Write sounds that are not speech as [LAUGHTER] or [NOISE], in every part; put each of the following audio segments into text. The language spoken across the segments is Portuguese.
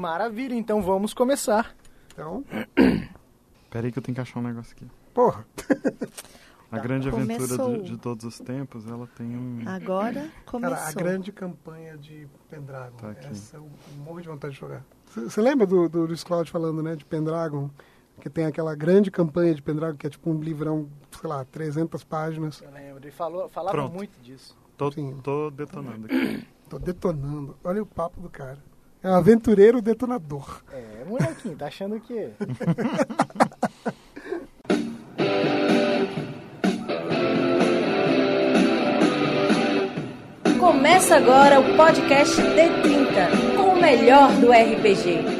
Maravilha, então vamos começar. Então, [CLEARS THROAT] Peraí que eu tenho que achar um negócio aqui. porra. A grande aventura Começou. de, de todos os tempos, ela tem um... Agora começou. Cara, a grande campanha de Pendragon. Tá aqui. Essa eu morro de vontade de jogar. Você lembra do, do Luiz Cláudio falando, né, de Pendragon? Que tem aquela grande campanha de Pendragon, que é tipo um livrão, sei lá, 300 páginas. Eu lembro, ele falou, falava Pronto. muito disso. Tô, Sim. tô detonando aqui. Tô detonando. Olha o papo do cara. É um aventureiro detonador. É, molequinho, tá achando o quê? Começa agora o podcast D30, com o melhor do RPG.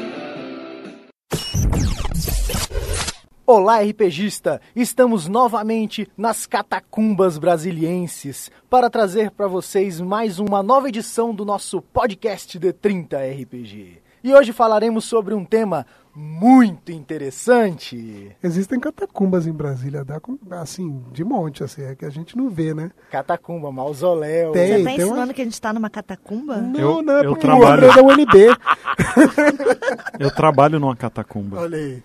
Olá, RPGista! Estamos novamente nas catacumbas brasilienses para trazer para vocês mais uma nova edição do nosso podcast D30 RPG. E hoje falaremos sobre um tema muito interessante. Existem catacumbas em Brasília, dá com- assim, de monte, assim, é que a gente não vê, né? Catacumba, mausoléu. Tem. Você tá tem ensinando uma- que a gente tá numa catacumba? Não, Eu- não é eu porque trabalho- o é da UNB. [LAUGHS] [LAUGHS] Eu trabalho numa catacumba. Olha aí.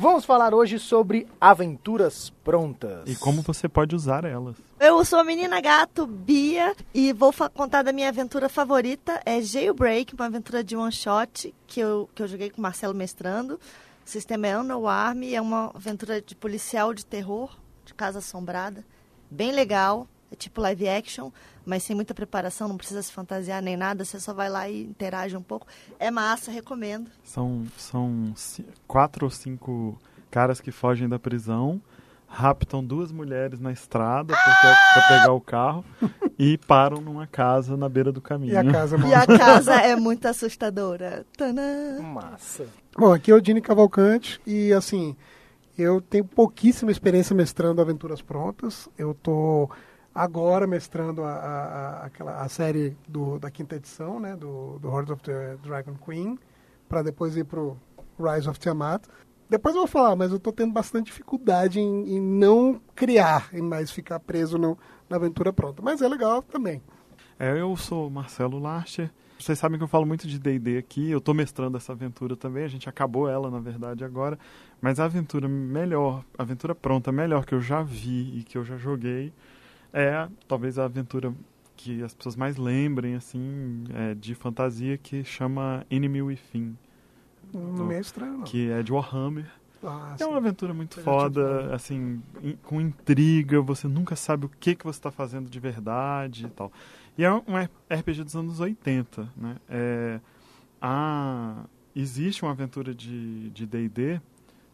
Vamos falar hoje sobre aventuras prontas. E como você pode usar elas. Eu sou a menina gato Bia e vou contar da minha aventura favorita. É Jailbreak, uma aventura de one shot que eu, que eu joguei com o Marcelo Mestrando. O sistema é Unknown Army, é uma aventura de policial de terror, de casa assombrada. Bem legal, é tipo live action, mas sem muita preparação, não precisa se fantasiar nem nada, você só vai lá e interage um pouco. É massa, recomendo. São, são quatro ou cinco caras que fogem da prisão, raptam duas mulheres na estrada porque, pra pegar o carro e param numa casa na beira do caminho. E a casa E a casa é muito assustadora. Tanã. Massa. Bom, aqui é o Dini Cavalcante e assim, eu tenho pouquíssima experiência mestrando aventuras prontas. Eu tô agora mestrando a, a, aquela, a série do, da quinta edição, né, do, do Hordes of the Dragon Queen, para depois ir pro Rise of Tiamat. Depois eu vou falar, mas eu tô tendo bastante dificuldade em, em não criar, em mais ficar preso no, na aventura pronta. Mas é legal também. É, eu sou Marcelo Larcher. Vocês sabem que eu falo muito de D&D aqui. Eu tô mestrando essa aventura também. A gente acabou ela, na verdade, agora. Mas a aventura melhor, a aventura pronta melhor que eu já vi e que eu já joguei é talvez a aventura que as pessoas mais lembrem, assim, é, de fantasia, que chama Enemy Within, Não é estranho, não. que é de Warhammer. Ah, É uma aventura muito foda, assim, in- com intriga, você nunca sabe o que, que você está fazendo de verdade e tal. E é um RPG dos anos 80, né? É, a, existe uma aventura de de D&D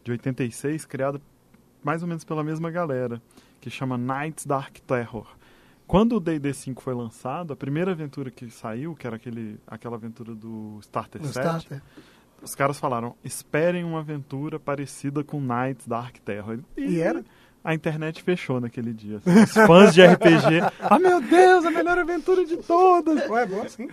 de 86 criada mais ou menos pela mesma galera, que chama Knights Dark Terror. Quando o D&D 5 foi lançado, a primeira aventura que saiu, que era aquele, aquela aventura do Starter No Set, Starter. os caras falaram, esperem uma aventura parecida com Knights Dark Terror. E era? A internet fechou naquele dia. assim. Os fãs de RPG, [LAUGHS] ah meu Deus, a melhor aventura de todas. Ué, é bom sim.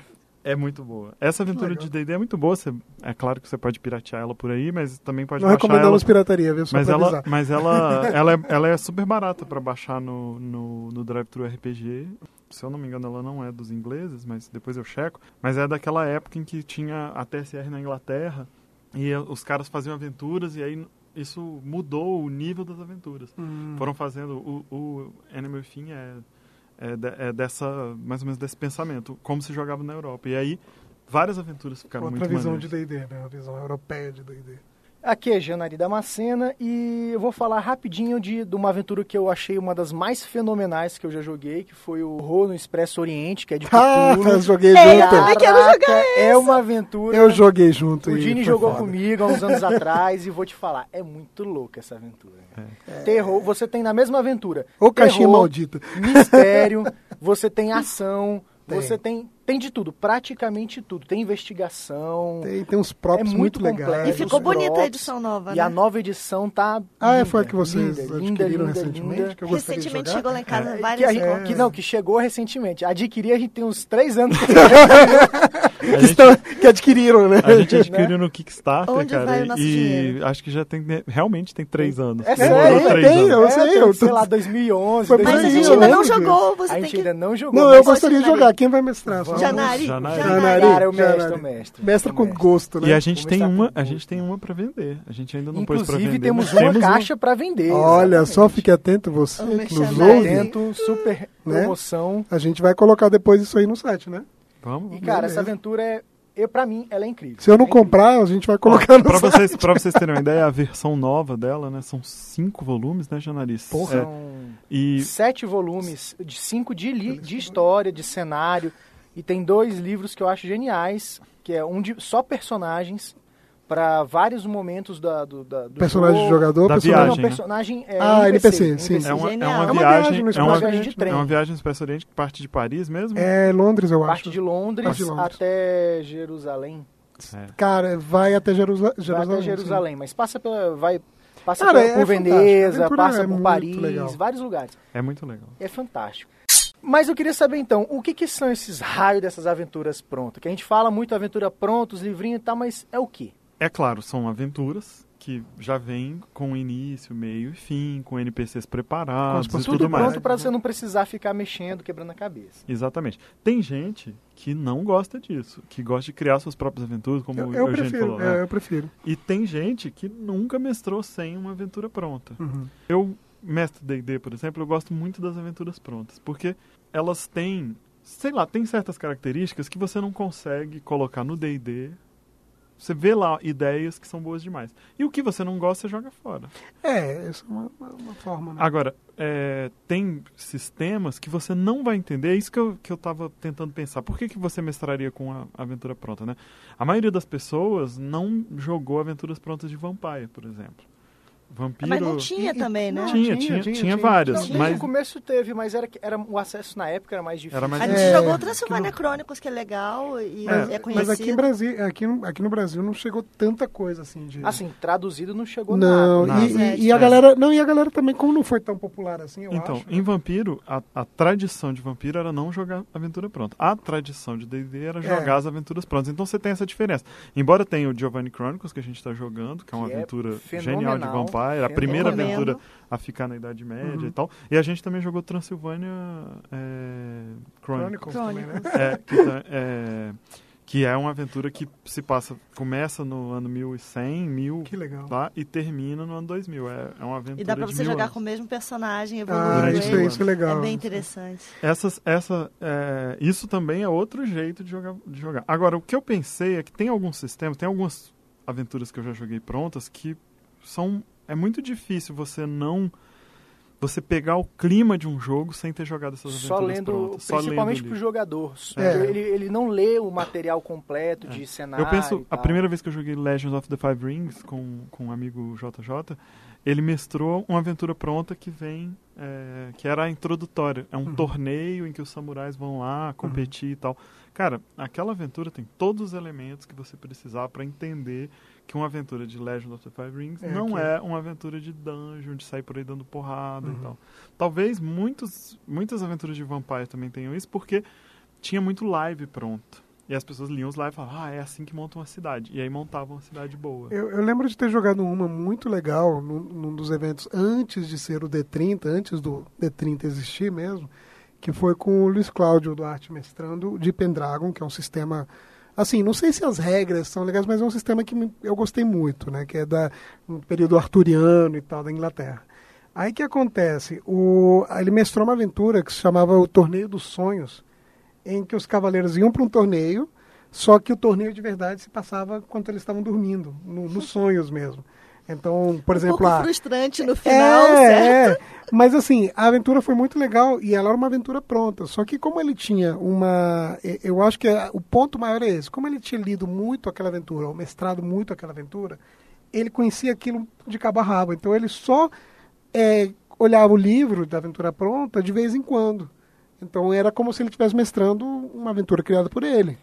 É muito boa. Essa aventura Legal. de D&D é muito boa. Você, é claro que você pode piratear ela por aí, mas também pode Não baixar ela. recomendamos pirataria, viu? Só Mas ela, avisar. mas ela, [LAUGHS] ela, é, ela é super barata para baixar no, no, no Drive-Thru RPG. Se eu não me engano, ela não é dos ingleses, mas depois eu checo. Mas é daquela época em que tinha a TSR na Inglaterra e os caras faziam aventuras e aí isso mudou o nível das aventuras. Hum. Foram fazendo o, o Enemy Within é, é, de- é dessa mais ou menos desse pensamento, como se jogava na Europa. E aí várias aventuras ficaram Outra muito visão maneiras. de D&D, né? A visão europeia de D&D. Aqui é Janari Damascena e eu vou falar rapidinho de, de uma aventura que eu achei uma das mais fenomenais que eu já joguei, que foi o Rô no Expresso Oriente, que é de [LAUGHS] Ah, Cthulhu. eu joguei Ei, junto. eu também quero Caraca, É uma aventura. Eu joguei junto. O e Dini jogou foda. comigo há uns anos [LAUGHS] atrás e vou te falar, é muito louca essa aventura. Terror, você tem na mesma aventura. Ô caixinha maldita. mistério, você tem ação, Tem. você tem tem de tudo, praticamente tudo. Tem investigação. Tem, tem uns props É muito, muito legais. E ficou bonita a edição nova, E né? a nova edição tá Ah, é, linda, foi a que vocês linda, adquiriram linda, linda, recentemente? linda. Que eu Recentemente jogar? chegou lá em casa É, que, várias gente- cópias. que não, que chegou recentemente. Adquirir a gente tem uns três anos. [LAUGHS] que, gente- estão- que adquiriram, né? A gente adquiriu no Kickstarter, Onde vai cara, o nosso e dinheiro? acho que já tem, realmente tem três anos. É sério, três tem, anos. eu É, sei, tem, eu sei lá, 2011, Foi por Mas a gente ainda não jogou, A você tem gente que... ainda não jogou. Não, eu gostaria de jogar. Quem vai mestrar? Janari. Janari. Janari. Cara, é o mestre, Janari. é o mestre. Mestra o com mestre. gosto, né? E a gente tem uma, a gente tem uma pra vender. A gente ainda não pôs pra Inclusive, vender. temos mas uma temos caixa pra vender. Olha, exatamente. só fique atento você que nos ouve. Atento, super Né? promoção. A gente vai colocar depois isso aí no site, né? Vamos, E, cara, Beleza. essa aventura é. Eu, pra mim, ela é incrível. Se eu não É comprar, a gente vai colocar no pra site. vocês, pra vocês terem uma ideia, a versão nova dela, né? São cinco volumes, né, Janariz? Porra. É, São e sete volumes, de cinco de, li- de história, de cenário. E tem dois livros que eu acho geniais, que é um de só personagens para vários momentos da, do, da, do Personagem jogo. de jogador, Da personagem. Não, viagem, né? personagem é Ah, NPC, NPC, sim. é uma, é uma É uma viagem, viagem no é uma, espaço de trem. é uma viagem no Espaço Oriente que parte de Paris mesmo? É Londres, eu Parte acho. de Londres, Parte de Londres. até Jerusalém. É. Cara, vai até Jerusal... Vai Jerusalém. até Jerusalém, mas passa pela. Vai, passa Cara, pela- é por Veneza, passa é por Paris, legal. vários lugares. É muito legal. É fantástico. Mas eu queria saber então, o que, que são esses raios dessas aventuras prontas? Que a gente fala muito aventura pronta, os livrinhos e tal, mas é o quê? É claro, são aventuras que já vêm com início, meio e fim, com NPCs preparados Com e Tudo tudo mais. pronto para você não precisar ficar mexendo, quebrando a cabeça. Exatamente. Tem gente que não gosta disso, que gosta de criar suas próprias aventuras, como Eu, o eu Eugênio prefiro, falou. é, né? eu prefiro. E tem gente que nunca mestrou sem uma aventura pronta. Uhum. Eu, mestre D&D, por exemplo, eu gosto muito das aventuras prontas, porque elas têm, sei lá, tem certas características que você não consegue colocar no D&D. Você vê lá ideias que são boas demais. E o que você não gosta, você joga fora. É, essa é uma, uma- uma forma, né? Agora, é, tem sistemas que você não vai entender. É isso que eu, que eu tava tentando pensar. Por que, que você mestraria com a aventura pronta, né? A maioria das pessoas não jogou aventuras prontas de Vampire, por exemplo. Vampiro... Mas não tinha E- também, né? não, Tinha, Tinha, tinha, tinha, tinha tinha. várias, Não, desde mas o começo teve, mas era, era o acesso na época era mais difícil. Era mais A gente É, jogou que Transylvania Chronicles, que é legal e Mas- é, Mas conhecido. aqui, em Brasil, aqui, no- aqui no Brasil não chegou tanta coisa assim de. Assim, traduzido não chegou não, nada. e, nada. e- e a É. galera. Não, e a galera também, como não foi tão popular assim, eu Então, acho. em Vampiro, a, a tradição de Vampiro era não jogar aventura pronta. A tradição de D&D era jogar as aventuras prontas. Então você tem essa diferença. Embora tenha o Giovanni Chronicles, que a gente está jogando, que é uma Que é aventura genial de Vampire, a primeira Recomendo. aventura a ficar na Idade Média Uhum. e tal. E a gente também jogou Transilvânia é, Chronicles. Chronicles também, né? É, que, tá- é, que é uma aventura que se passa, começa no ano 1100, 1000, Que legal. tá? E termina no ano 2000. É, é uma aventura E dá pra você jogar anos. com o mesmo personagem, evoluindo Ah, isso, é, isso é legal. É bem interessante. Essas, essa, é, isso também é outro jeito de jogar, de jogar. Agora, o que eu pensei é que tem alguns sistemas, tem algumas aventuras que eu já joguei prontas que são. É muito difícil você não. Você pegar o clima de um jogo sem ter jogado essas Só aventuras lendo, prontas. Só principalmente lendo o jogador. É. Ele, ele não lê o material completo de cenário. Eu penso, a primeira vez que eu joguei Legends of the Five Rings com, com um amigo JJ, ele mestrou uma aventura pronta que vem, é, que era a introdutória. É um Uhum. torneio em que os samurais vão lá competir e tal. Cara, aquela aventura tem todos os elementos que você precisar para entender que uma aventura de Legend of the Five Rings É, não que- é uma aventura de dungeon, de sair por aí dando porrada Uhum. e tal. Talvez muitos, muitas aventuras de Vampire também tenham isso, porque tinha muito live pronto. E as pessoas liam os live e falavam, ah, é assim que montam uma cidade. E aí montavam uma cidade boa. Eu, eu lembro de ter jogado uma muito legal num, num dos eventos antes de ser o D30, antes do D30 existir mesmo, que foi com o Luiz Cláudio Duarte mestrando de Pendragon, que é um sistema. Assim, não sei se as regras são legais, mas é um sistema que eu gostei muito, né? Que é da um período arturiano e tal da Inglaterra. Aí que acontece? O, ele mestrou uma aventura que se chamava o Torneio dos Sonhos, em que os cavaleiros iam para um torneio, só que o torneio de verdade se passava quando eles estavam dormindo, no- nos sonhos mesmo. Então, por um exemplo, pouco a, frustrante no final, certo? é, é. Mas assim, a aventura foi muito legal e ela era uma aventura pronta. Só que como ele tinha uma. Eu acho que o ponto maior é esse. Como ele tinha lido muito aquela aventura, ou mestrado muito aquela aventura, ele conhecia aquilo de cabo a rabo. Então ele só é, olhava o livro da aventura pronta de vez em quando. Então era como se ele estivesse mestrando uma aventura criada por ele.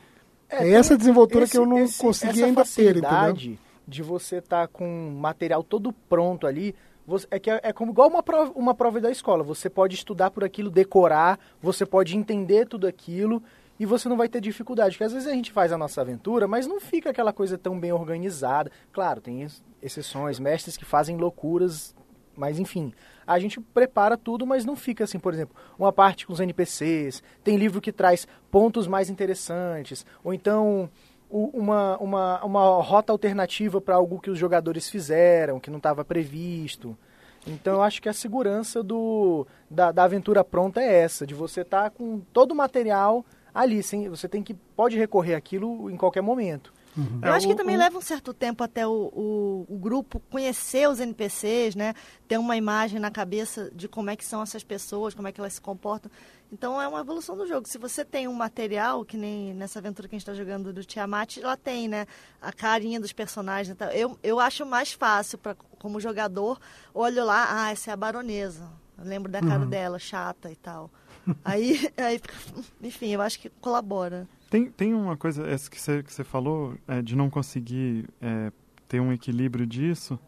É, tem essa desenvoltura esse- que eu não esse- consegui essa ainda ter, entendeu? De você estar com o material todo pronto ali, você- é, que é, é como igual uma prova, uma prova da escola. Você pode estudar por aquilo, decorar, você pode entender tudo aquilo e você não vai ter dificuldade. Porque às vezes a gente faz a nossa aventura, mas não fica aquela coisa tão bem organizada. Claro, tem exceções, mestres que fazem loucuras, mas enfim, a gente prepara tudo, mas não fica assim, por exemplo, uma parte com os NPCs, tem livro que traz pontos mais interessantes, ou então uma, uma, uma rota alternativa para algo que os jogadores fizeram, que não estava previsto. Então eu acho que a segurança do, da, da aventura pronta é essa, de você estar tá com todo o material ali, sem, você tem que pode recorrer aquilo em qualquer momento. Uhum. Eu é, acho que também leva um certo tempo até o, o, o, grupo conhecer os NPCs, né? Ter uma imagem na cabeça de como é que são essas pessoas, como é que elas se comportam. Então é uma evolução do jogo. Se você tem um material, que nem nessa aventura que a gente está jogando do Tiamat, ela tem, né? A carinha dos personagens. Eu, eu acho mais fácil, pra, como jogador, olho lá, ah, essa é a baronesa. Eu lembro da cara uhum. dela, chata e tal. aí, [LAUGHS] aí, [LAUGHS] enfim, eu acho que colabora. Tem, tem uma coisa essa que você que falou é, de não conseguir é, ter um equilíbrio disso,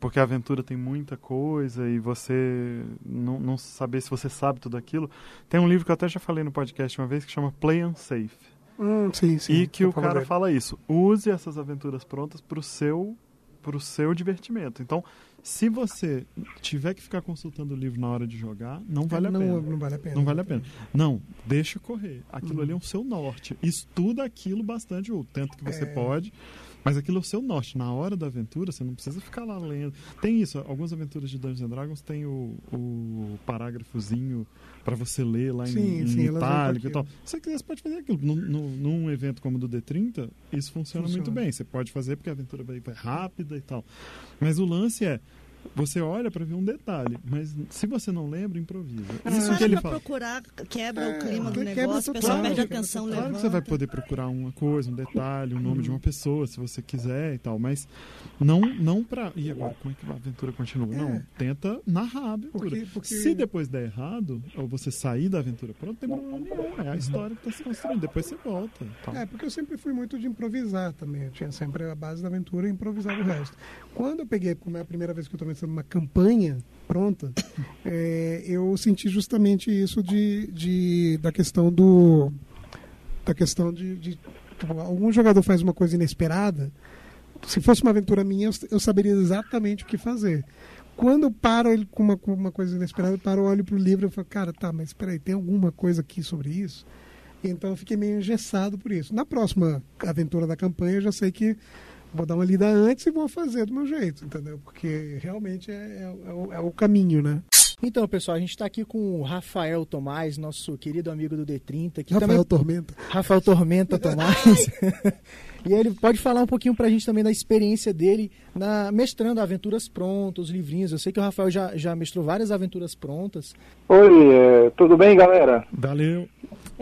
porque a aventura tem muita coisa e você não, não saber se você sabe tudo aquilo. Tem um livro que eu até já falei no podcast uma vez que chama Play Unsafe. Hum, sim, sim, e que o cara dele. fala isso. Use essas aventuras prontas para o seu, pro seu divertimento. Então, se você tiver que ficar consultando o livro na hora de jogar, não vale a não, pena. Não vale a pena. Não vale a pena. Não, deixa correr. Aquilo ali é o seu norte. Estuda aquilo bastante, o tanto que você é. pode. Mas aquilo é o seu norte. Na hora da aventura, você não precisa ficar lá lendo. Tem isso, algumas aventuras de Dungeons Dragons tem o, o parágrafozinho para você ler lá sim, em, sim, em itálico e tal. Se você quiser, você pode fazer aquilo. Num, num, num evento como o do D30, isso funciona, funciona, muito bem. Você pode fazer porque a aventura vai, vai rápida e tal. Mas o lance é você olha para ver um detalhe, mas se você não lembra, improvisa. Ah, Isso que ele fala. procurar, quebra é, o clima do negócio, o pessoal perde a atenção, Claro levanta. que você vai poder procurar uma coisa, um detalhe, o um nome de uma pessoa, se você quiser e tal, mas não não para E agora, como é que a aventura continua? É. Não, tenta narrar a aventura. Porque, porque... Se depois der errado, ou você sair da aventura pronto, tem problema nenhum. É a história que está se construindo, depois você volta. Tal. É, porque eu sempre fui muito de improvisar também. Eu tinha sempre a base da aventura e improvisava o resto. Quando eu peguei, como é a primeira vez que eu estou numa campanha pronta, [COUGHS] é, eu senti justamente isso de, de, da questão do. Da questão de, de tipo, algum jogador faz uma coisa inesperada. Se fosse uma aventura minha, eu saberia exatamente o que fazer. Quando eu paro ele com uma, com uma coisa inesperada, eu paro, olho para o livro e falo, cara, tá, mas espera aí, tem alguma coisa aqui sobre isso? Então eu fiquei meio engessado por isso. Na próxima aventura da campanha, eu já sei que vou dar uma lida antes e vou fazer do meu jeito, entendeu? Porque realmente é, é, é, o, é o, caminho, né? Então, pessoal, a gente está aqui com o Rafael Tomás, nosso querido amigo do D30. Que Rafael também... Tormenta. Rafael Tormenta Tomás. [LAUGHS] e ele pode falar um pouquinho para a gente também da experiência dele na mestrando aventuras prontas, livrinhos. Eu sei que o Rafael já, já mestrou várias aventuras prontas. Oi, é, tudo bem, galera? Valeu.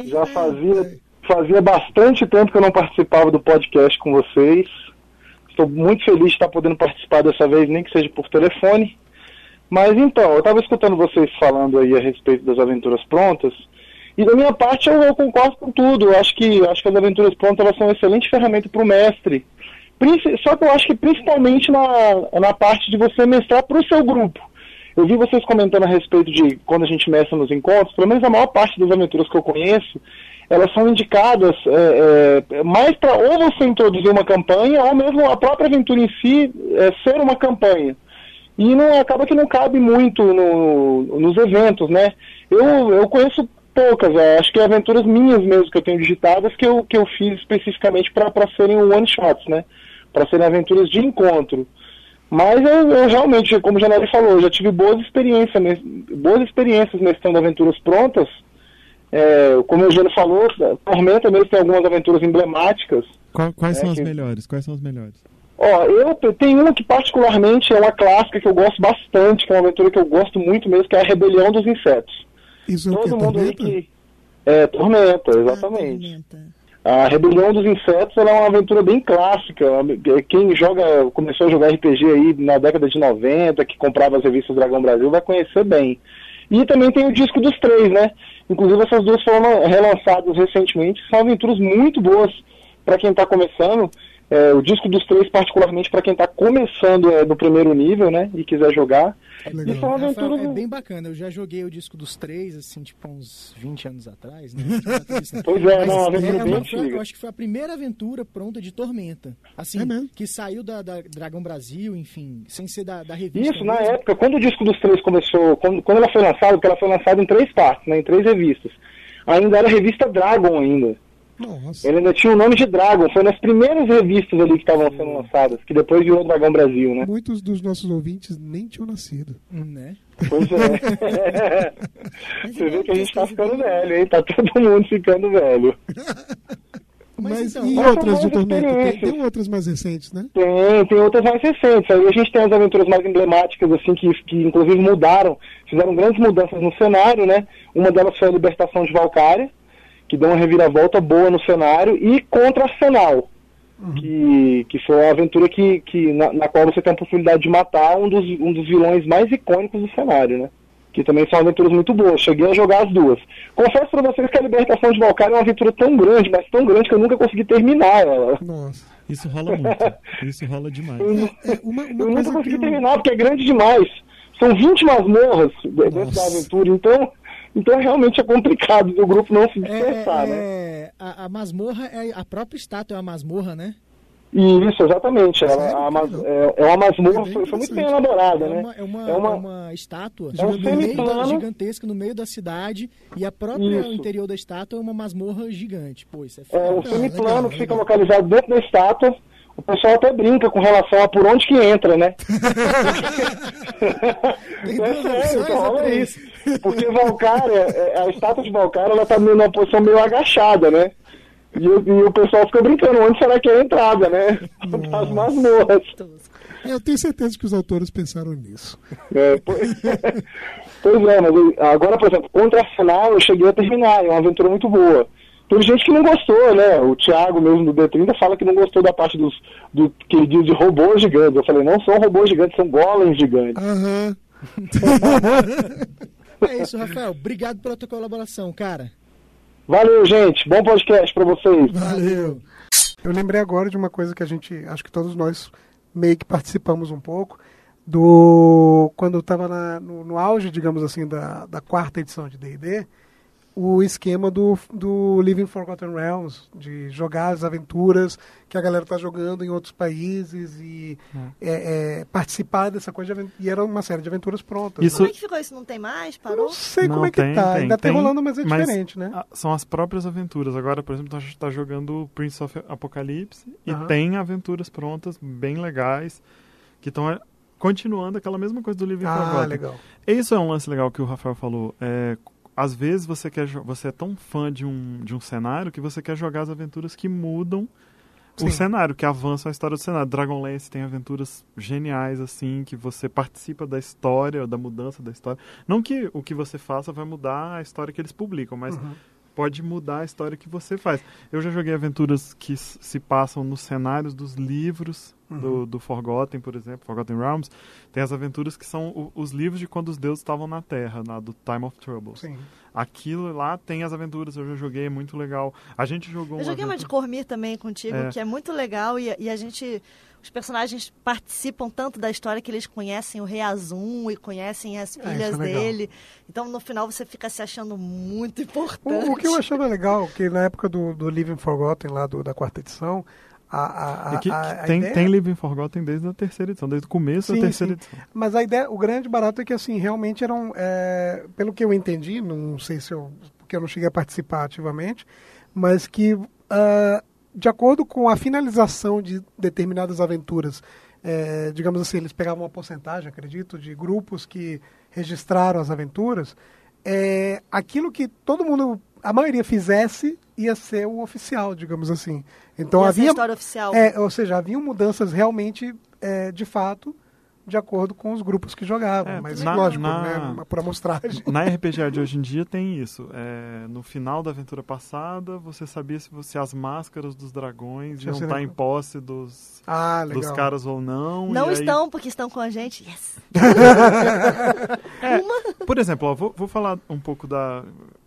Já fazia, fazia bastante tempo que eu não participava do podcast com vocês. Estou muito feliz de estar podendo participar dessa vez, nem que seja por telefone. Mas então, eu estava escutando vocês falando aí a respeito das aventuras prontas, e da minha parte eu, eu concordo com tudo. Eu acho que, acho que as aventuras prontas elas são uma excelente ferramenta para o mestre. Só que eu acho que principalmente na, na parte de você mestrar para o seu grupo. Eu vi vocês comentando a respeito de quando a gente mestra nos encontros, pelo menos a maior parte das aventuras que eu conheço, elas são indicadas é, é, mais para ou você introduzir uma campanha, ou mesmo a própria aventura em si é, ser uma campanha. E não acaba que não cabe muito no, nos eventos, né? Eu, eu conheço poucas, acho que aventuras minhas mesmo que eu tenho digitadas que eu, que eu fiz especificamente para serem one-shots, né? Para serem aventuras de encontro. Mas eu, eu, realmente, como o Janelli falou, já tive boas experiências, boas experiências mestrando aventuras prontas, é, como o Eugênio falou, Tormenta mesmo tem algumas aventuras emblemáticas. Qual, quais são que... as melhores? Quais são as melhores? Ó, eu tenho uma que particularmente é uma clássica que eu gosto bastante, que é uma aventura que eu gosto muito mesmo, que é a Rebelião dos Insetos. Isso é Todo mundo tormenta? que é Tormenta, exatamente. Ah, tormenta. A Rebelião dos Insetos é uma aventura bem clássica. Quem joga, começou a jogar RPG aí na década de 90, que comprava as revistas Dragão Brasil, vai conhecer bem. E também tem o disco dos três, né? Inclusive essas duas foram relançadas recentemente, são aventuras muito boas para quem está começando. É, o disco dos três, particularmente para quem está começando é, no primeiro nível, né? E quiser jogar. Legal. Isso é uma aventura. é bem bacana. Eu já joguei o disco dos três, assim, tipo, uns 20 anos atrás, né? [LAUGHS] Pois é, Mas não, uma aventura é bem uma- foi- eu acho que foi a primeira aventura pronta de Tormenta. Assim, É que saiu da, da Dragão Brasil, enfim, sem ser da, da revista. Isso, na mesmo. época, quando o disco dos três começou, quando, quando ela foi lançada, porque ela foi lançada em três partes, né, em três revistas, ainda era a revista Dragon ainda. Nossa. Ele ainda tinha o nome de Dragon, foi nas primeiras revistas ali que estavam sendo lançadas, que depois virou Dragão Brasil, né? Muitos dos nossos ouvintes nem tinham nascido. Né? Pois é. [LAUGHS] [LAUGHS] Você vê que a gente tá ter ficando velho, hein? Tá todo mundo ficando velho. Mas Mas, então, e outras de Tormenta? Tem, tem outras mais recentes, né? Tem, tem outras mais recentes. Aí a gente tem as aventuras mais emblemáticas, assim, que, que inclusive mudaram, fizeram grandes mudanças no cenário, né? Uma delas foi a libertação de Valkyria, que deu uma reviravolta boa no cenário, e contra Arsenal, que, que foi uma aventura que, que, na, na qual você tem a possibilidade de matar um dos, um dos vilões mais icônicos do cenário, né? Que também são aventuras muito boas. Cheguei a jogar as duas. Confesso pra vocês que a libertação de Valkyria é uma aventura tão grande, mas tão grande que eu nunca consegui terminar ela. Nossa. Isso rola muito. [LAUGHS] Isso rola demais. É, uma, uma Eu nunca consegui eu- terminar, porque é grande demais. São 20 masmorras de- dentro da Nossa. aventura, então, então realmente é complicado do grupo não se É, dispersar, né? é, a, a masmorra é a própria estátua, é uma masmorra, né? Isso, exatamente. Ela, mas- é, é uma masmorra, É foi, foi muito bem elaborada, É né? uma, é uma, É uma- é uma estátua É um meio gigantesca no meio da cidade e a própria Isso. interior da estátua é uma masmorra gigante. Pô, é É um semiplano que fica localizado dentro da estátua. O pessoal até brinca com relação a por onde que entra, né? [LAUGHS] Tem [LAUGHS] É duas opções rolando três? isso. Porque Valkyria, é, a estátua de Valkyria, ela tá numa posição meio agachada, né? E, o- e o pessoal fica brincando, onde será que é a entrada, né? Das masmorras. É, eu tenho certeza que os autores pensaram nisso. É, pois, pois é, mas eu- agora, por exemplo, contra a final eu cheguei a terminar, é uma aventura muito boa. Teve gente que não gostou, né? O Thiago mesmo do D30 fala que não gostou da parte dos do que ele diz de robôs gigantes. Eu falei, não são robôs gigantes, são golems gigantes. Aham. [LAUGHS] É isso, Rafael. Obrigado pela tua colaboração, cara. Valeu, gente. Bom podcast pra vocês. Valeu. Eu lembrei agora de uma coisa que a gente, acho que todos nós meio que participamos um pouco, do quando estava no, no auge, digamos assim, da, da quarta edição de D&D, o esquema do, do Living Forgotten Realms, de jogar as aventuras que a galera tá jogando em outros países e é, é, participar dessa coisa de. E era uma série de aventuras prontas. Isso- Como é que ficou isso? Não tem mais? Parou? não sei Não, como é que tem, tá. tem, Ainda tá tem, rolando, mas é mas diferente, né? São as próprias aventuras. Agora, por exemplo, a gente está jogando Prince of Apocalypse e tem aventuras prontas, bem legais, que estão continuando aquela mesma coisa do Living Ah, Forgotten. legal. Isso é um lance legal que o Rafael falou. É, às vezes você quer você é tão fã de um, de um cenário que você quer jogar as aventuras que mudam Sim. o cenário, que avançam a história do cenário. Dragonlance tem aventuras geniais assim, que você participa da história, da mudança da história. Não que o que você faça vai mudar a história que eles publicam, mas Uhum. Pode mudar a história que você faz. Eu já joguei aventuras que se passam nos cenários dos livros Uhum. do, do Forgotten, por exemplo, Forgotten Realms. Tem as aventuras que são o- os livros de quando os deuses estavam na Terra, na, do Time of Trouble. Sim. Aquilo lá tem as aventuras, eu já joguei, é muito legal. A gente jogou Eu joguei uma de Cormir também contigo, É. que é muito legal e, e a gente. Os personagens participam tanto da história que eles conhecem o Rei Azum e conhecem as Ah, isso filhas é legal. dele. Então no final você fica se achando muito importante. O, o que eu achava legal, que na época do, do Living Forgotten, lá do, da quarta edição, a, a, a, E que- a- que tem, ideia- tem Living Forgotten desde a terceira edição, desde o começo Sim, da terceira sim. edição. Mas a ideia, o grande barato é que assim, realmente eram, é, pelo que eu entendi, não sei se eu, porque eu não cheguei a participar ativamente, mas que ah, de acordo com a finalização de determinadas aventuras, é, digamos assim, eles pegavam uma porcentagem, acredito, de grupos que registraram as aventuras, é, aquilo que todo mundo, a maioria fizesse, ia ser o oficial, digamos assim. Então havia história oficial. é, ou seja, haviam mudanças realmente, é, de fato, de acordo com os grupos que jogavam. É, mas, na- lógico, na- né, por amostragem. Na [LAUGHS] RPG de hoje em dia tem isso. É, no final da aventura passada, você sabia se, você, as máscaras dos dragões Já iam estar lá. em posse dos, Ah, dos caras ou não. Não e aí- estão, porque estão com a gente. Yes! [LAUGHS] Por exemplo, ó, vou, vou falar um pouco da.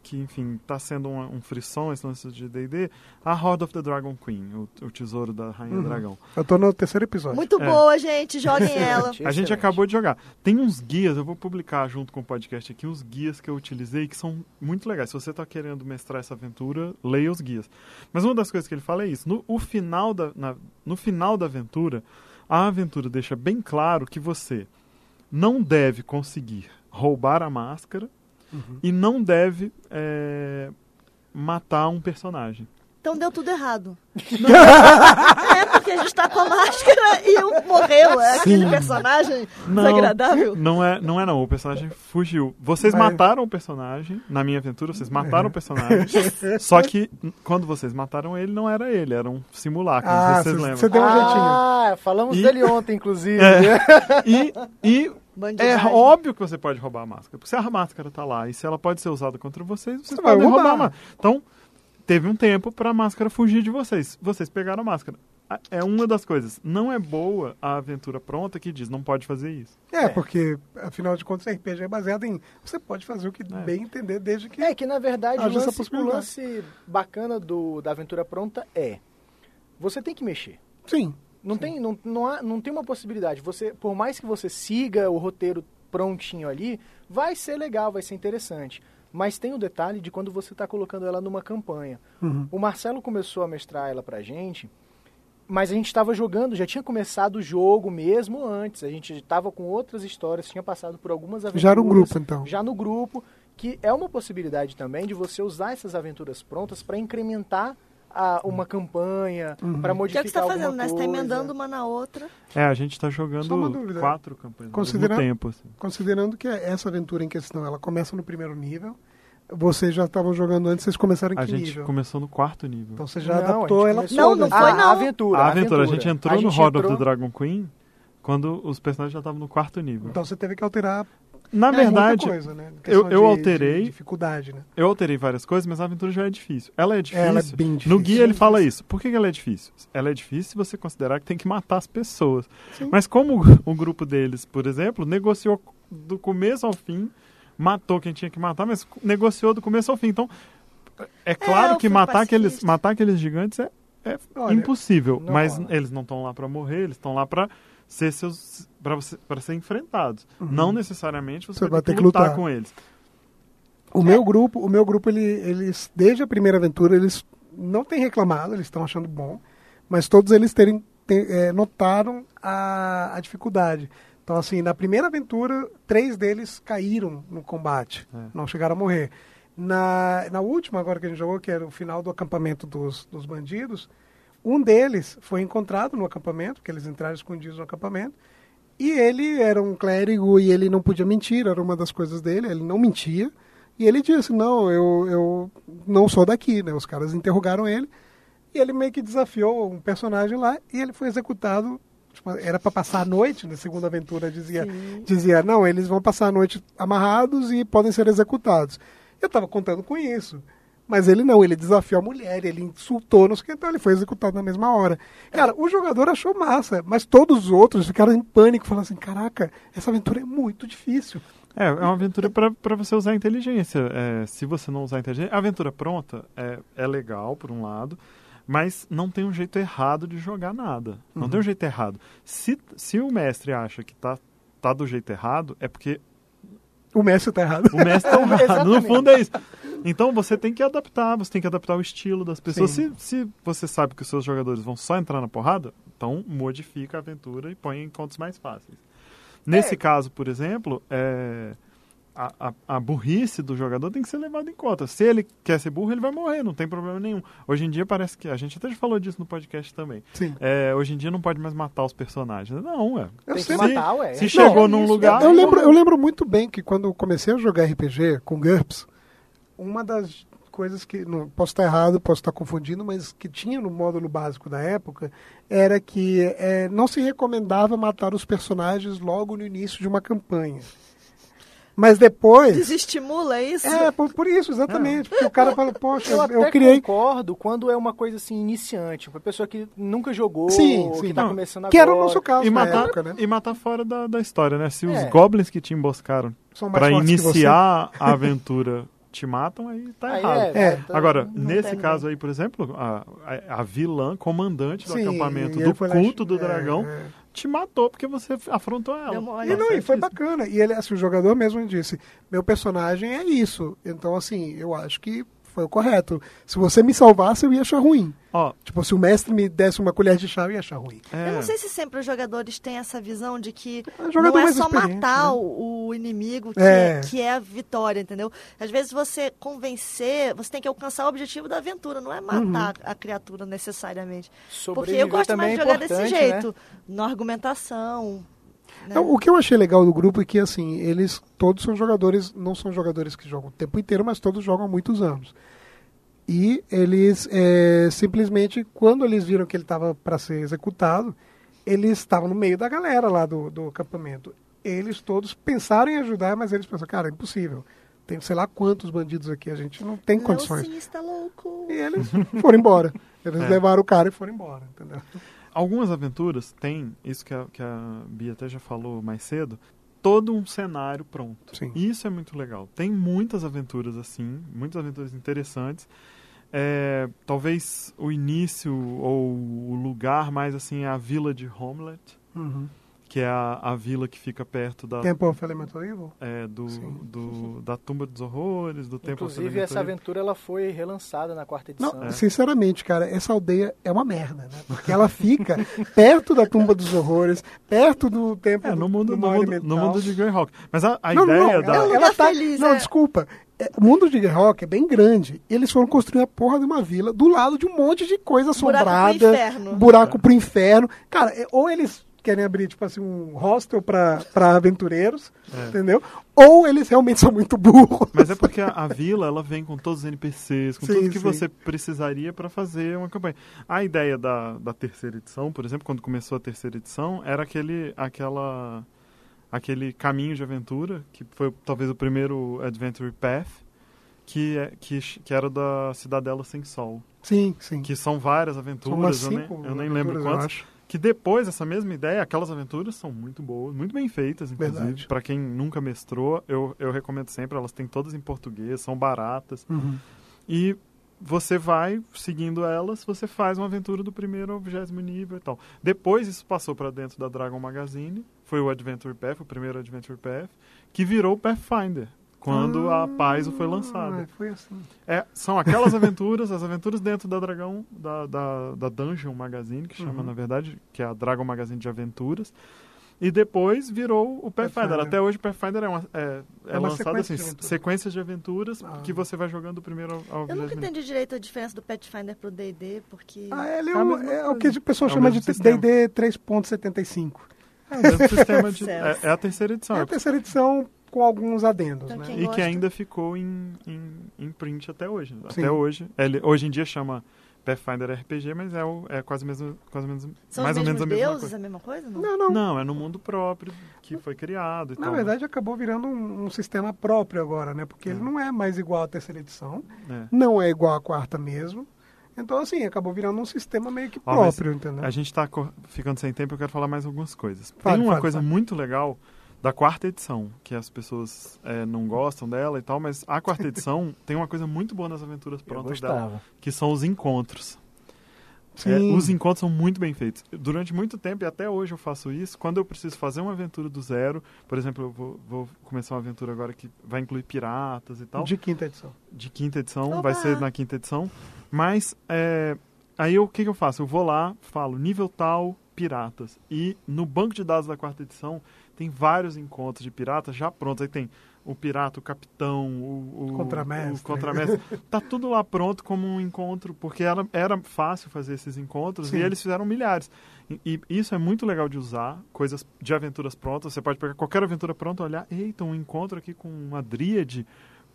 Que enfim, tá sendo um, um frisson esse lance de D&D, a Horde of the Dragon Queen, o, o tesouro da Rainha Uhum. Dragão. Eu tô no terceiro episódio. Muito É. boa, gente. Joguem [LAUGHS] ela. A gente Excelente. acabou de jogar. Tem uns guias, eu vou publicar junto com o podcast aqui, uns guias que eu utilizei que são muito legais. Se você está querendo mestrar essa aventura, leia os guias. Mas uma das coisas que ele fala é isso. No, o final da, na- no final da aventura, a aventura deixa bem claro que você não deve conseguir roubar a máscara Uhum. e não deve é, matar um personagem. Então deu tudo errado. [LAUGHS] é, porque a gente tá com a máscara e um morreu. É aquele personagem desagradável. Não é, não é não. O personagem fugiu. Vocês Mas- mataram o personagem na minha aventura. Vocês mataram o personagem. [LAUGHS] só que quando vocês mataram ele, não era ele. Era um simulacro. não Ah, vocês você lembram. você deu um jeitinho. Ah, falamos E- dele ontem, inclusive. [LAUGHS] E, e é Bandidagem. óbvio que você pode roubar a máscara. Porque se a máscara tá lá e se ela pode ser usada contra vocês, vocês Você vai podem roubar. roubar. a máscara. Então, teve um tempo pra máscara fugir de vocês. Vocês pegaram a máscara. A- É uma das coisas. Não é boa a aventura pronta que diz não pode fazer isso. É, porque, afinal de contas, RPG é baseado em. Você pode fazer o que É. bem entender desde que. É que na verdade o lance, o lance bacana do, da aventura pronta é você tem que mexer. Sim. Não tem, não, não, há, não tem uma possibilidade. Você, por mais que você siga o roteiro prontinho ali, vai ser legal, vai ser interessante. Mas tem o detalhe de quando você está colocando ela numa campanha. Uhum. O Marcelo começou a mestrar ela pra gente, mas a gente estava jogando, já tinha começado o jogo mesmo antes. A gente estava com outras histórias, tinha passado por algumas aventuras. Já um grupo, então. Já no grupo, que é uma possibilidade também de você usar essas aventuras prontas para incrementar a- uma campanha, Uhum. para Que é o modificar que você tá alguma fazendo, né? Você tá coisa. emendando uma na outra. É, a gente tá uma jogando quatro campanhas ao mesmo Considera- tempo. Assim. Considerando que essa aventura em questão ela começa no primeiro nível, vocês já estavam jogando antes, vocês começaram em A que gente nível? começou no quarto nível. Então você já Não, a adaptou ela começou- Não, não foi, a, não. A aventura. a aventura, a gente entrou A no gente Horde entrou- of the Dragon Queen quando os personagens já estavam no quarto nível. Então você teve que alterar Na é, muita verdade, coisa, né? eu- eu de- alterei- de dificuldade, né? eu alterei várias coisas, mas a aventura já é difícil. Ela é difícil. Ela é bem difícil. No guia ele fala isso. Por que ela é difícil? Ela é difícil se você considerar que tem que matar as pessoas. Sim. Mas como o grupo deles, por exemplo, negociou do começo ao fim, matou quem tinha que matar, mas negociou do começo ao fim. Então, é claro eu que matar aqueles, matar aqueles gigantes é, é Olha, impossível. não mas rola. eles não estão lá pra morrer, eles estão lá pra ser seus para para ser enfrentados. Uhum. Não necessariamente você, Você vai ter que lutar, lutar. com eles. O meu grupo, o meu grupo ele, eles desde a primeira aventura eles não têm reclamado, eles estão achando bom, mas todos eles terem te- é, notaram a, a dificuldade. Então assim, na primeira aventura, três deles caíram no combate, É. não chegaram a morrer. Na, na última agora que a gente jogou, que era o final do acampamento dos, dos bandidos, um deles foi encontrado no acampamento, que eles entraram escondidos no acampamento, e ele era um clérigo e ele não podia mentir, era uma das coisas dele, ele não mentia. E ele disse: Não, eu, eu não sou daqui. Né? Os caras interrogaram ele e ele meio que desafiou um personagem lá e ele foi executado. tipo, era para passar a noite, na segunda aventura dizia, dizia: Não, eles vão passar a noite amarrados e podem ser executados. Eu estava contando com isso. Mas ele não, ele desafiou a mulher, ele insultou, não sei o que, então ele foi executado na mesma hora. Cara, o jogador achou massa, mas todos os outros ficaram em pânico, falando assim: caraca, essa aventura é muito difícil. É, é uma aventura para você usar a inteligência. É, se você não usar a inteligência, a aventura pronta é, é legal, por um lado, mas não tem um jeito errado de jogar nada. Não Uhum. tem um jeito errado. Se, se o mestre acha que tá, tá do jeito errado, é porque O Messi tá errado. o mestre tá [LAUGHS] errado. No fundo é isso. Então você tem que adaptar, você tem que adaptar o estilo das pessoas. Se, se você sabe que os seus jogadores vão só entrar na porrada, então modifica a aventura e põe em contos mais fáceis. Nesse É. caso, por exemplo, é, a, a, a burrice do jogador tem que ser levada em conta. Se ele quer ser burro, ele vai morrer, não tem problema nenhum. Hoje em dia parece que. A gente até já falou disso no podcast também. Sim. É, hoje em dia não pode mais matar os personagens. Não, é. Eu Tem que sei, matar, ué. se Não, chegou é num isso, lugar- Eu é. lembro, eu lembro muito bem que quando eu comecei a jogar RPG com GURPS, uma das coisas que, não, posso estar errado, posso estar confundindo, mas que tinha no módulo básico da época, era que é, não se recomendava matar os personagens logo no início de uma campanha. Mas depois... Desestimula isso? É, por, por isso, exatamente. Porque o cara fala, poxa, Eu eu, criei... concordo quando é uma coisa assim, iniciante. Uma pessoa que nunca jogou, Sim, que sim. tá Não, começando Que agora. era o nosso caso E na matar, época, né? e matar fora da, da história, né? Se os É. goblins que te emboscaram São mais para que iniciar a aventura te matam, aí tá Aí errado. é, É. tá- Agora, nesse caso aí, por exemplo, a, a, a vilã, comandante do Sim, acampamento do foi lá- culto do é, dragão, é. te matou porque você afrontou ela. E, não, e foi bacana. E ele, assim, o jogador mesmo disse: meu personagem é isso. Então, assim, eu acho que foi o correto. Se você me salvasse, eu ia achar ruim. Ó, Tipo, se o mestre me desse uma colher de chá, eu ia achar ruim. é, Eu não sei se sempre os jogadores têm essa visão de que É não é só matar né? o, inimigo que É. é. que é a vitória, entendeu? Às vezes você convencer, você tem que alcançar o objetivo da aventura, não é matar Uhum. a criatura necessariamente. Porque Sobreviver eu gosto mais de é jogar desse importante, jeito, né? na argumentação. Né? O que eu achei legal do grupo é que, assim, eles todos são jogadores, não são jogadores que jogam o tempo inteiro, mas todos jogam há muitos anos. E eles, é, simplesmente, quando eles viram que ele estava para ser executado, eles estavam no meio da galera lá do, do acampamento. Eles todos pensaram em ajudar, mas eles pensaram, cara, é impossível. Tem sei lá quantos bandidos aqui, a gente não tem condições. Não, sim, está louco. E eles foram embora. [LAUGHS] Eles É. levaram o cara e foram embora, entendeu? Algumas aventuras têm, isso que a, que a Bia até já falou mais cedo, todo um cenário pronto. Sim. Isso é muito legal. Tem muitas aventuras assim, muitas aventuras interessantes. É, talvez o início ou o lugar mais assim é a vila de Homelet, Uhum. Que é a, a vila que fica perto da, Temple of Elemental Evil? é, do, Sim. do- da tumba dos horrores, do templo Inclusive, essa aventura ela foi relançada na quarta edição. Não, sinceramente, cara, essa aldeia é uma merda, né? Porque ela fica [LAUGHS] perto da tumba dos horrores, perto do templo É, no do, mundo, do no, mundo, elemental. no mundo de Greyhawk. Mas a, a não, não, ideia não, da. ela, É um ela lugar tá, feliz, não, é. desculpa. É, o mundo de Greyhawk é bem grande. Eles foram construir a porra de uma vila do lado de um monte de coisa Buraco pro assombrada. inferno. Buraco pro inferno. Cara, é- ou eles querem abrir, tipo assim, um hostel pra aventureiros, É. entendeu? Ou eles realmente são muito burros. Mas é porque a, a vila ela vem com todos os NPCs, com Sim, tudo que sim. você precisaria para fazer uma campanha. A ideia da, da terceira edição, por exemplo, quando começou a terceira edição, era aquele aquela aquele caminho de aventura que foi talvez o primeiro Adventure Path, que é que, que era da Cidadela Sem Sol, Sim, sim. que são várias São umas aventuras, eu nem, cinco eu nem lembro aventuras, quantas. Que depois essa mesma ideia, aquelas aventuras são muito boas, muito bem feitas, inclusive. Para quem nunca mestrou, eu, eu recomendo sempre. Elas têm todas em português, são baratas. Uhum. E você vai seguindo elas, você faz uma aventura do primeiro ao vigésimo nível e tal. Depois isso passou para dentro da Dragon Magazine, foi o Adventure Path, o primeiro Adventure Path, que virou o Pathfinder, quando a Paizo foi lançada. Ah, foi assim. É, são aquelas aventuras, as aventuras dentro da Dragão, da, da, da Dungeon Magazine, que chama, Uhum. na verdade, que é a Dragon Magazine de Aventuras. E depois virou o Pathfinder. Pathfinder. Até hoje o Pathfinder é, uma, é, é É uma lançado sequência assim, de aventuras. sequências de aventuras Ah. que você vai jogando do primeiro ao, ao Eu nunca entendi direito a diferença do Pathfinder pro D&D, porque... Ah, ele é, É o- é o que o pessoal É chama de. D&D 3.75. É o mesmo [LAUGHS] sistema de. É, é a terceira edição. É a terceira edição com alguns adendos, Então, né? E que gosta. ainda ficou em, em, em print até hoje. Sim. Até hoje. Ele, hoje em dia chama Pathfinder RPG, mas é, o, é quase, mesmo, quase mesmo, São mais os ou menos a mesma deuses, coisa. a mesma coisa? Não. Não, não. Não, é no mundo próprio que foi criado e Na tal. verdade, acabou virando um, um sistema próprio agora, né? Porque ele É. não é mais igual à terceira edição, É. não é igual à quarta mesmo. Então, assim, acabou virando um sistema meio que próprio, entendeu? A gente está ficando sem tempo, eu quero falar mais algumas coisas. Fale, Tem uma fale, coisa fale. muito legal da quarta edição, que as pessoas é, não gostam dela e tal, mas a quarta edição [LAUGHS] tem uma coisa muito boa nas aventuras prontas dela, que são os encontros. É, os encontros são muito bem feitos. Durante muito tempo, e até hoje eu faço isso, quando eu preciso fazer uma aventura do zero, por exemplo, eu vou, vou começar uma aventura agora que vai incluir piratas e tal, de, De quinta edição. quinta edição, Oba! vai ser na quinta edição, mas é, aí o que, que eu faço? Eu vou lá, falo nível tal, piratas, e no banco de dados da quarta edição tem vários encontros de piratas já prontos, aí tem o pirata, o capitão, o, o Contramestre. o contramestre. tá tudo lá pronto como um encontro, porque era, era fácil fazer esses encontros Sim. e eles fizeram milhares. E, e isso é muito legal de usar, coisas de aventuras prontas. Você pode pegar qualquer aventura pronta, olhar, eita, um encontro aqui com uma dríade.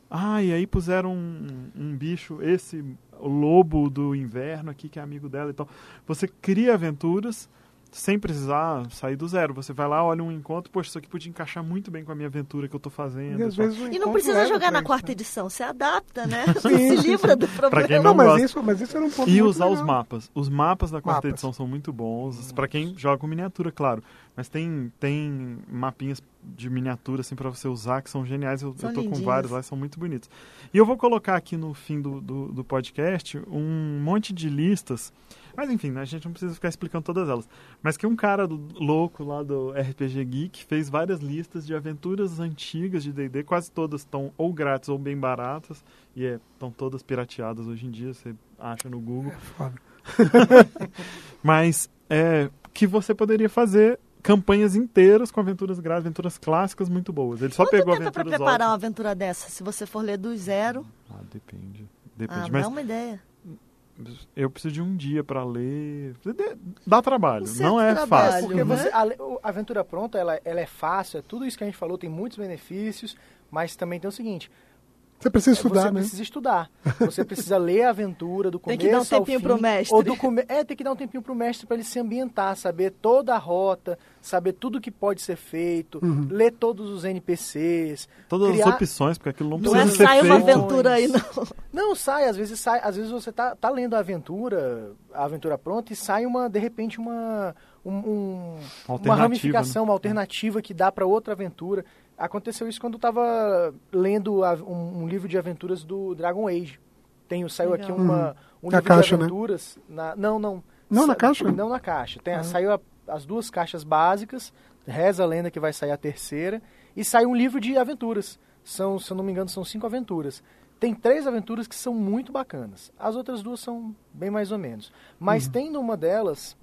Ah, e aí puseram um, um bicho, esse lobo do inverno aqui, que é amigo dela e tal. Você cria aventuras sem precisar sair do zero. Você vai lá, olha um encontro, poxa, isso aqui podia encaixar muito bem com a minha aventura que eu tô fazendo. E E não precisa jogar pra na quarta né? edição, você adapta, né? [LAUGHS] Sim, se livra do problema. quem Não, não mas gosta. isso, mas isso era um ponto E muito usar os legal. mapas. Os mapas da quarta Mapas. edição são muito bons. Pra quem joga com miniatura, claro. Mas tem, tem mapinhas de miniatura, assim, pra você usar, que são geniais. Eu, São eu tô com vários lá, são muito bonitos. E eu vou colocar aqui no fim do, do, do podcast um monte de listas. Mas enfim, né, a gente não precisa ficar explicando todas elas. Mas que um cara louco lá do RPG Geek fez várias listas de aventuras antigas de D&D. Quase todas estão ou grátis ou bem baratas. E estão todas pirateadas hoje em dia, você acha no Google. Foda. [LAUGHS] Mas é que você poderia fazer campanhas inteiras com aventuras grátis, aventuras clássicas muito boas. Ele só Quanto pegou tempo pra aventuras preparar uma ótimas. aventura dessa? Se você for ler do zero, Ah, depende. ah, Depende, dá mas uma ideia. Eu preciso de um dia pra ler. Dá trabalho, Um não é trabalho. fácil. Porque né? você, a aventura pronta, ela, ela é fácil, é tudo isso que a gente falou, tem muitos benefícios, mas também tem o seguinte, Você precisa estudar, você né? precisa estudar. Você precisa ler a aventura do [LAUGHS] Tem começo que dar um ao tempinho fim, pro mestre. Ou do come... É, tem que dar um tempinho pro mestre para ele se ambientar, saber toda a rota, saber tudo que pode ser feito, Uhum. ler todos os NPCs. Todas criar- as opções, porque aquilo não Não precisa é ser sai uma feito. aventura aí, não. [LAUGHS] Não, sai, às vezes sai, às vezes você tá, tá lendo a aventura, a aventura pronta, e sai uma, de repente, uma, um- um- uma Alternativa, ramificação, né? uma alternativa que dá para outra aventura. Aconteceu isso quando eu estava lendo a- um, um livro de aventuras do Dragon Age. Tem, saiu Legal. aqui uma, um Na livro caixa, de né? aventuras. na- não, não. Não na caixa? Não na caixa. Tem, Ah. Saiu a- as duas caixas básicas, reza a lenda que vai sair a terceira, e sai um livro de aventuras. São, se eu não me engano, são cinco aventuras. Tem três aventuras que são muito bacanas. As outras duas são bem mais ou menos. Mas Uhum. tem numa delas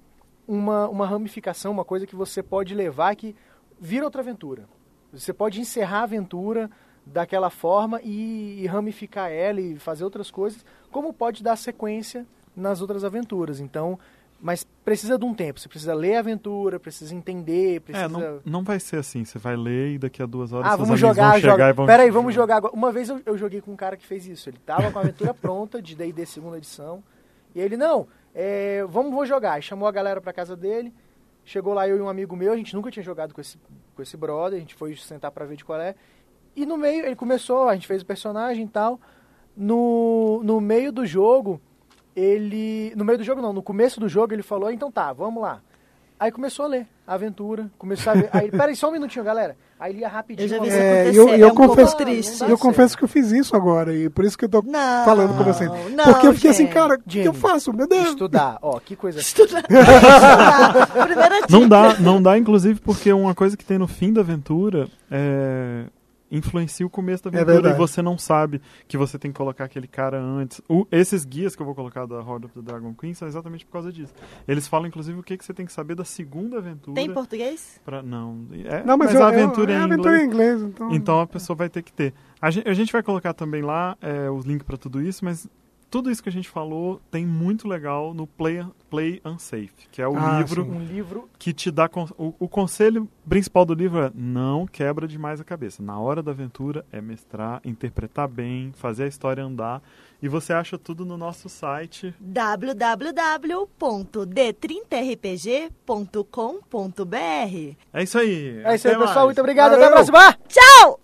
uma, uma ramificação, uma coisa que você pode levar que vira outra aventura. Você pode encerrar a aventura daquela forma e, e ramificar ela e fazer outras coisas, como pode dar sequência nas outras aventuras. Então, mas precisa de um tempo. Você precisa ler a aventura, precisa entender, precisa... É, não, não vai ser assim. Você vai ler e daqui a duas horas Ah, vamos jogar, vão chegar joga. e vão... Peraí, vamos jogar agora. Uma vez eu, eu joguei com um cara que fez isso. Ele tava com a aventura [LAUGHS] pronta de D&D segunda edição. E ele, não, é, vamos, vou jogar. E chamou a galera pra casa dele. Chegou lá eu e um amigo meu. A gente nunca tinha jogado com esse, com esse brother. A gente foi sentar pra ver de qual é. E no meio, ele começou, a gente fez o personagem e tal. No, no meio do jogo, ele... No meio do jogo não, no começo do jogo ele falou, então tá, vamos lá. Aí começou a ler a aventura, começou a ver. Aí, peraí, só um minutinho, galera. Aí ele ia rapidinho. Eu já vi isso. É, acontecer. eu- eu é um pouco confesso- triste. E eu confesso que eu fiz isso agora, e por isso que eu tô Não, falando com vocês. não, Porque eu fiquei assim, cara, o que eu faço? Meu Deus! Estudar, ó, que coisa. [LAUGHS] Primeira dica. Não dá, não dá, inclusive, porque uma coisa que tem no fim da aventura é influencia o começo da É aventura e verdade. você não sabe que você tem que colocar aquele cara antes. O- esses guias que eu vou colocar da Horde of the Dragon Queen são exatamente por causa disso. Eles falam, inclusive, o que, que você tem que saber da segunda aventura. Tem em português? pra- não, é, Não, mas, mas eu, a aventura eu, é é em aventura inglês. em inglês, então... Então a pessoa vai ter que ter. A gente, a gente vai colocar também lá é, os links para tudo isso, mas tudo isso que a gente falou tem muito legal no Play, Play Unsafe, que é o Ah, livro sim. Um livro. que te dá. con- O, o conselho principal do livro é não quebra demais a cabeça. Na hora da aventura é mestrar, interpretar bem, fazer a história andar. E você acha tudo no nosso site. www.d30rpg.com.br É isso aí. É isso aí, pessoal. mais. Muito obrigado. Até a Valeu. próxima. Tchau!